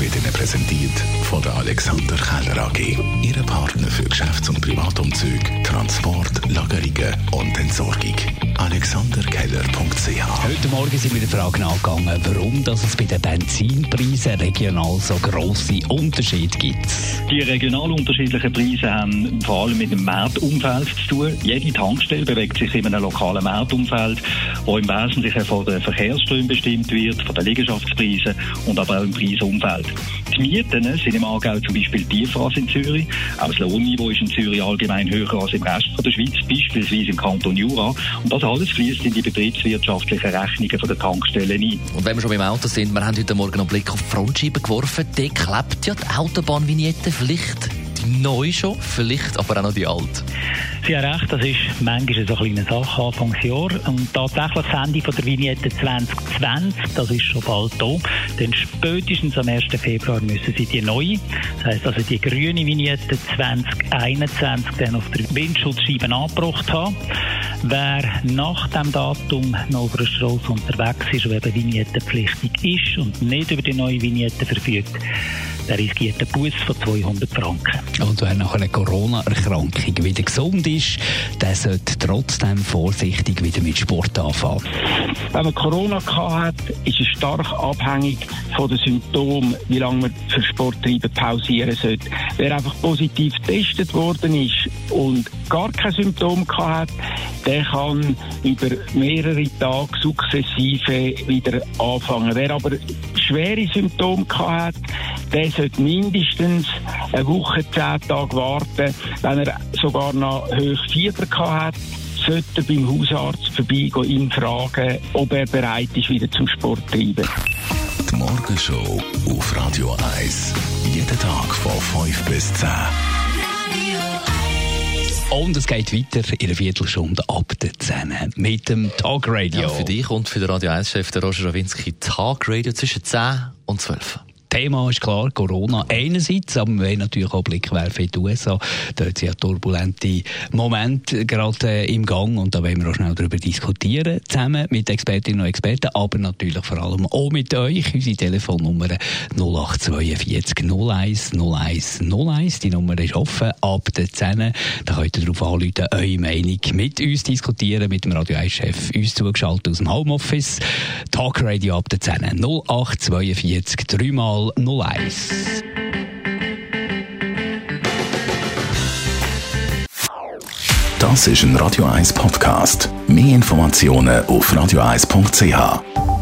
wird Ihnen präsentiert von der Alexander Keller AG. Ihre Partner für Geschäfts- und Privatumzug, Transport, Lagerungen und Entsorgung. AlexanderKeller.ch Heute Morgen sind wir der Frage nachgegangen, warum dass es bei den Benzinpreisen regional so grosse Unterschiede gibt. Die regional unterschiedlichen Preise haben vor allem mit dem Marktumfeld zu tun. Jede Tankstelle bewegt sich in einem lokalen Marktumfeld, wo im Wesentlichen von den Verkehrsströmen bestimmt wird, von den Liegenschaftspreisen und aber auch im Preisumfeld. Die Mieten sind im Aargau zum Beispiel tiefer als in Zürich. Auch das Lohnniveau ist in Zürich allgemein höher als im Rest der Schweiz, beispielsweise im Kanton Jura. Und das alles fließt in die betriebswirtschaftlichen Rechnungen der Tankstellen ein. Und wenn wir schon beim Auto sind, wir haben heute Morgen einen Blick auf die Frontscheibe geworfen, dort klebt ja die Autobahnvignette vielleicht die neu schon, vielleicht aber auch noch die alte. Sie haben recht, das ist manchmal so eine kleine Sache Anfangsjahr. Und tatsächlich das Ende der Vignette 2020, das ist schon bald da. Denn spätestens am 1. Februar müssen sie die neue, das heisst also die grüne Vignette 2021 dann auf der Windschutzscheibe angebracht haben. Wer nach dem Datum noch auf der Straße unterwegs ist und eben vignettenpflichtig ist und nicht über die neue Vignette verfügt, der riskiert einen Bus von 200 Franken. Und wer nach einer Corona-Erkrankung wieder gesund ist, der sollte trotzdem vorsichtig wieder mit Sport anfangen. Wenn man Corona hat, ist es stark abhängig von den Symptomen, wie lange man für Sporttreiben pausieren sollte. Wer einfach positiv getestet worden ist und gar keine Symptome hat, der kann über mehrere Tage sukzessive wieder anfangen. Wer aber schwere Symptome hat, der sollte mindestens eine Woche, zehn Tage warten. Wenn er sogar noch hoch Fieber hat, sollte er beim Hausarzt vorbeigehen, ihn fragen, ob er bereit ist, wieder zum Sport zu treiben. Die Morgenshow auf Radio 1. Jeden Tag von 5 bis 10. Und es geht weiter in einer Viertelstunde ab der 10 mit dem Tagradio. Ja, für dich und für den Radio 1-Chef Roger Rawinski Tagradio zwischen 10 und 12. Thema ist klar Corona einerseits, aber wir wollen natürlich auch Blick werfen in die USA. Dort sind ja turbulente Momente gerade äh, im Gang und da wollen wir auch schnell darüber diskutieren, zusammen mit Expertinnen und Experten, aber natürlich vor allem auch mit euch. Unsere Telefonnummer 0842 01 01 01. Die Nummer ist offen ab der 10. Da könnt ihr darauf anrufen, eure Meinung mit uns diskutieren, mit dem Radio 1-Chef uns zugeschaltet aus dem Homeoffice. Talkradio ab der 10. 0842 3 mal 01. Das ist ein Radio 1 Podcast. Mehr Informationen auf radio1.ch.